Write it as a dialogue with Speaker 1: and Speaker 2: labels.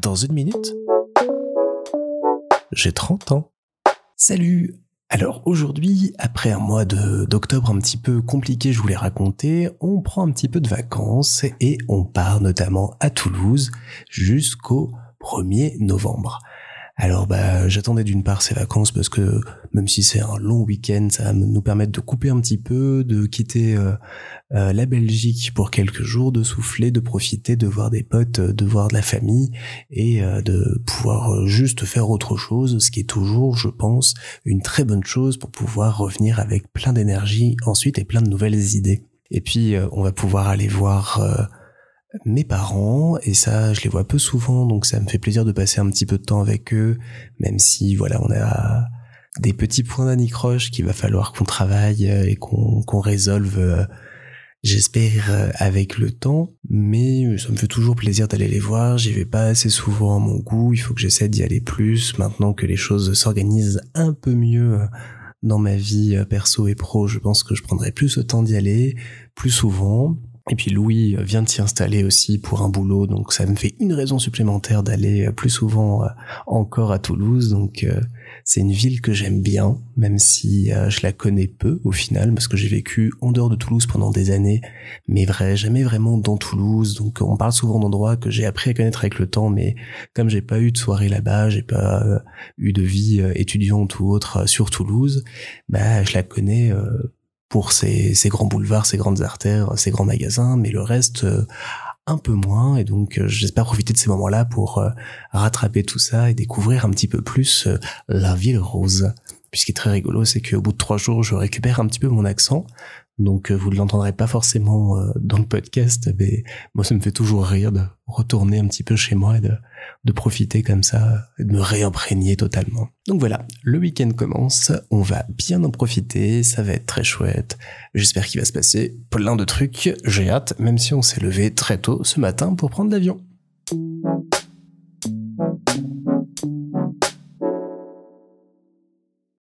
Speaker 1: Dans une minute, j'ai 30 ans. Salut alors aujourd'hui, après un mois d'octobre un petit peu compliqué, je voulais raconter, on prend un petit peu de vacances et on part notamment à Toulouse jusqu'au 1er novembre. Alors bah j'attendais d'une part ces vacances parce que même si c'est un long week-end, ça va nous permettre de couper un petit peu, de quitter euh, euh, la Belgique pour quelques jours, de souffler, de profiter, de voir des potes, de voir de la famille et euh, de pouvoir juste faire autre chose, ce qui est toujours, je pense, une très bonne chose pour pouvoir revenir avec plein d'énergie ensuite et plein de nouvelles idées. Et puis on va pouvoir aller voir mes parents et ça je les vois peu souvent donc ça me fait plaisir de passer un petit peu de temps avec eux même si voilà on a des petits points d'anicroche qu'il va falloir qu'on travaille euh, et qu'on qu'on résolve euh, j'espère euh, avec le temps. Mais ça me fait toujours plaisir d'aller les voir. J'y vais pas assez souvent à mon goût. Il faut que j'essaie d'y aller plus maintenant que les choses s'organisent un peu mieux dans ma vie perso et pro. Je pense que je prendrai plus le temps d'y aller plus souvent et puis Louis vient de s'y installer aussi pour un boulot, donc ça me fait une raison supplémentaire d'aller plus souvent euh, encore à Toulouse. Donc euh, c'est une ville que j'aime bien, même si euh, je la connais peu au final, parce que j'ai vécu en dehors de Toulouse pendant des années, mais vrai, jamais vraiment dans Toulouse. Donc on parle souvent d'endroits que j'ai appris à connaître avec le temps, mais comme j'ai pas eu de soirée là-bas, j'ai pas eu de vie étudiante ou autre sur Toulouse, bah je la connais pour ces, grands boulevards, ces grandes artères, ces grands magasins, mais le reste euh, un peu moins. Et donc euh, j'espère profiter de ces moments-là pour euh, rattraper tout ça et découvrir un petit peu plus la ville rose. Puis ce qui est très rigolo, c'est qu'au bout de trois jours, je récupère un petit peu mon accent. Donc vous ne l'entendrez pas forcément dans le podcast, mais moi ça me fait toujours rire de retourner un petit peu chez moi et de, de profiter comme ça, et de me réimprégner totalement. Donc voilà, le week-end commence, on va bien en profiter, ça va être très chouette. J'espère qu'il va se passer plein de trucs, j'ai hâte, même si on s'est levé très tôt ce matin pour prendre l'avion.